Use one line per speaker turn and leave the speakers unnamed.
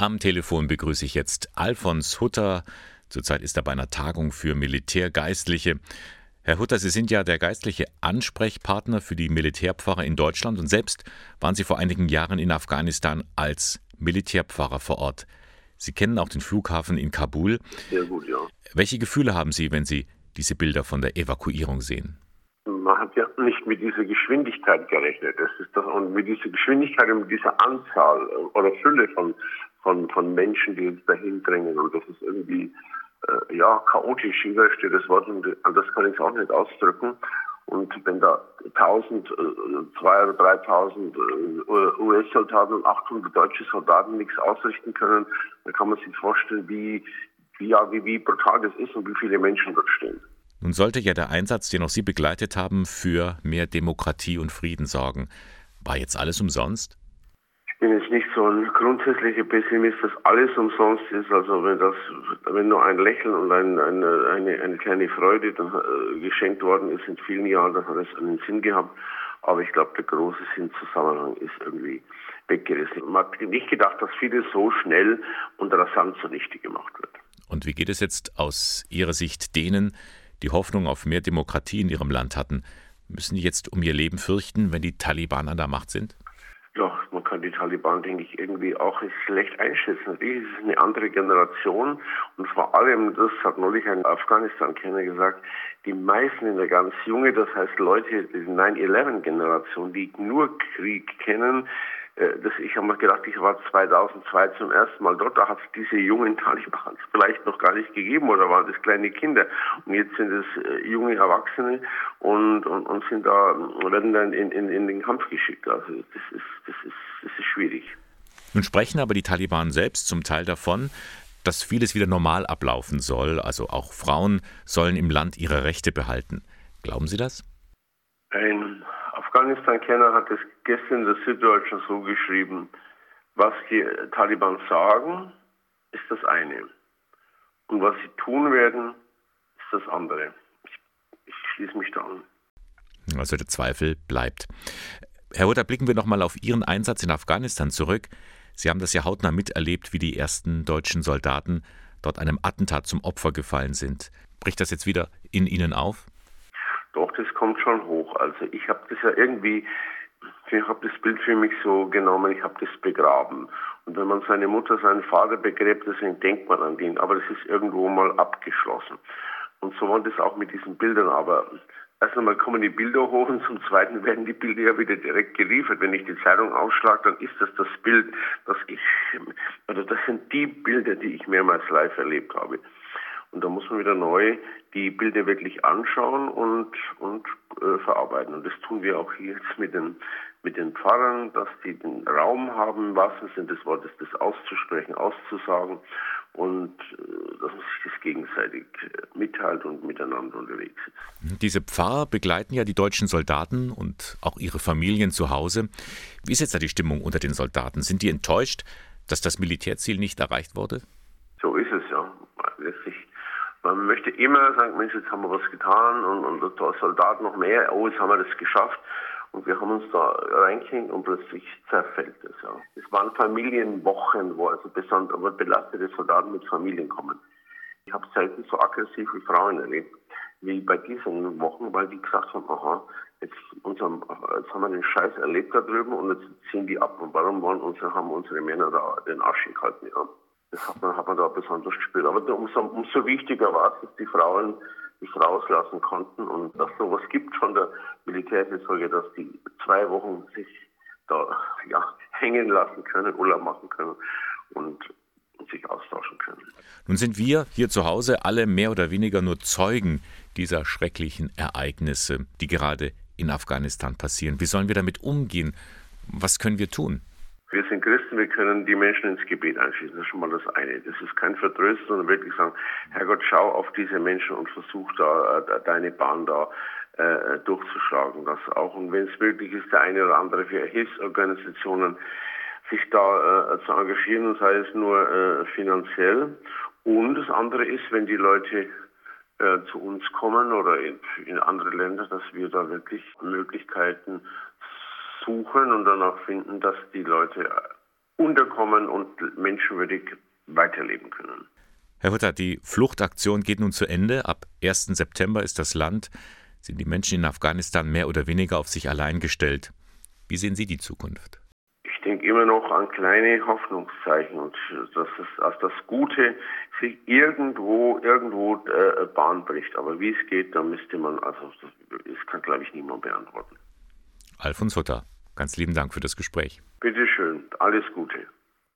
Am Telefon begrüße ich jetzt Alfons Hutter. Zurzeit ist er bei einer Tagung für Militärgeistliche. Herr Hutter, Sie sind ja der geistliche Ansprechpartner für die Militärpfarrer in Deutschland und selbst waren Sie vor einigen Jahren in Afghanistan als Militärpfarrer vor Ort. Sie kennen auch den Flughafen in Kabul.
Sehr gut, ja.
Welche Gefühle haben Sie, wenn Sie diese Bilder von der Evakuierung sehen?
Man hat ja nicht mit dieser Geschwindigkeit gerechnet. Das ist das, und mit dieser Geschwindigkeit und mit dieser Anzahl oder Fülle von, von, von Menschen, die uns dahin drängen. Und das ist irgendwie, äh, ja, chaotisch, steht das Wort, und das kann ich auch nicht ausdrücken. Und wenn da 1000, 2.000 oder 3.000 äh, US-Soldaten und 800 deutsche Soldaten nichts ausrichten können, dann kann man sich vorstellen, wie, wie, ja, wie, wie brutal das ist und wie viele Menschen dort stehen.
Nun sollte ja der Einsatz, den auch Sie begleitet haben, für mehr Demokratie und Frieden sorgen. War jetzt alles umsonst?
Ich bin jetzt nicht so ein grundsätzlicher Pessimist, dass alles umsonst ist. Also wenn das, wenn nur ein Lächeln und ein, eine, eine, eine kleine Freude dann, äh, geschenkt worden ist in vielen Jahren, das hat es einen Sinn gehabt. Aber ich glaube, der große Sinnzusammenhang ist irgendwie weggerissen. Man hat nicht gedacht, dass vieles so schnell und rasant zunichte gemacht wird.
Und wie geht es jetzt aus Ihrer Sicht denen, die Hoffnung auf mehr Demokratie in ihrem Land hatten? Müssen die jetzt um ihr Leben fürchten, wenn die Taliban an der Macht sind?
Ja, man kann die Taliban, denke ich, irgendwie auch schlecht einschätzen. Natürlich ist eine andere Generation und vor allem, das hat neulich ein Afghanistan-Kenner gesagt, die meisten in der ganz junge, das heißt Leute, die 9-11-Generation, die nur Krieg kennen, das, ich habe mir gedacht, ich war 2002 zum ersten Mal dort, da hat es diese jungen Taliban vielleicht noch gar nicht gegeben oder waren das kleine Kinder. Und jetzt sind es äh, junge Erwachsene und, und, und sind da, werden dann in, in, in den Kampf geschickt. Also das ist, das ist, das ist schwierig.
Nun sprechen aber die Taliban selbst zum Teil davon, dass vieles wieder normal ablaufen soll. Also auch Frauen sollen im Land ihre Rechte behalten. Glauben Sie das?
Ein Afghanistan-Kenner hat es gestern in der Süddeutschen so geschrieben, was die Taliban sagen, ist das eine. Und was sie tun werden, ist das andere. Ich, ich schließe mich da an.
Also der Zweifel bleibt. Herr Hutter, blicken wir nochmal auf Ihren Einsatz in Afghanistan zurück. Sie haben das ja hautnah miterlebt, wie die ersten deutschen Soldaten dort einem Attentat zum Opfer gefallen sind. Bricht das jetzt wieder in Ihnen auf?
Doch, das kommt schon hoch. Also ich habe das ja irgendwie, ich habe das Bild für mich so genommen, ich habe das begraben. Und wenn man seine Mutter, seinen Vater begräbt, deswegen denkt man an den. Aber das ist irgendwo mal abgeschlossen. Und so war das auch mit diesen Bildern. Aber erst einmal kommen die Bilder hoch und zum Zweiten werden die Bilder ja wieder direkt geliefert. Wenn ich die Zeitung aufschlage, dann ist das das Bild, das ich, also das sind die Bilder, die ich mehrmals live erlebt habe. Und da muss man wieder neu die Bilder wirklich anschauen und, und äh, verarbeiten. Und das tun wir auch hier jetzt mit den, mit den Pfarrern, dass die den Raum haben, was im Sinne des Wortes, das auszusprechen, auszusagen und äh, dass man sich das gegenseitig äh, mitteilt und miteinander unterwegs
ist. Diese Pfarrer begleiten ja die deutschen Soldaten und auch ihre Familien zu Hause. Wie ist jetzt da die Stimmung unter den Soldaten? Sind die enttäuscht, dass das Militärziel nicht erreicht wurde?
So ist man möchte immer sagen, Mensch, jetzt haben wir was getan und, und da Soldat noch mehr, oh, jetzt haben wir das geschafft. Und wir haben uns da reingehängt und plötzlich zerfällt es. Ja. Es waren Familienwochen, wo also besonders belastete Soldaten mit Familien kommen. Ich habe selten so aggressive Frauen erlebt wie bei diesen Wochen, weil die gesagt haben, aha, jetzt, unserem, jetzt haben wir den Scheiß erlebt da drüben und jetzt ziehen die ab. Und warum wollen unsere, haben unsere Männer da den Arsch gehalten? Ja. Das hat man, hat man da besonders gespürt. Aber umso, umso wichtiger war es, dass die Frauen sich rauslassen konnten und dass sowas gibt von der Militärseelsorge, dass die zwei Wochen sich da ja, hängen lassen können, Urlaub machen können und sich austauschen können.
Nun sind wir hier zu Hause alle mehr oder weniger nur Zeugen dieser schrecklichen Ereignisse, die gerade in Afghanistan passieren. Wie sollen wir damit umgehen? Was können wir tun?
Wir sind Christen, wir können die Menschen ins Gebet einschließen. Das ist schon mal das eine. Das ist kein Vertrösten, sondern wirklich sagen, Herrgott, schau auf diese Menschen und versuch da äh, deine Bahn da äh, durchzuschlagen. Das auch, und wenn es möglich ist, der eine oder andere für Hilfsorganisationen sich da äh, zu engagieren, sei es nur äh, finanziell. Und das andere ist, wenn die Leute äh, zu uns kommen oder in, in andere Länder, dass wir da wirklich Möglichkeiten suchen und danach finden, dass die Leute unterkommen und menschenwürdig weiterleben können.
Herr Hutter, die Fluchtaktion geht nun zu Ende. Ab 1. September ist das Land, sind die Menschen in Afghanistan mehr oder weniger auf sich allein gestellt. Wie sehen Sie die Zukunft?
Ich denke immer noch an kleine Hoffnungszeichen und dass, es, dass das Gute sich irgendwo irgendwo äh, Bahn bricht. Aber wie es geht, da müsste man, also das kann glaube ich niemand beantworten.
Alfons Hutter, ganz lieben Dank für das Gespräch.
Bitte schön, alles Gute.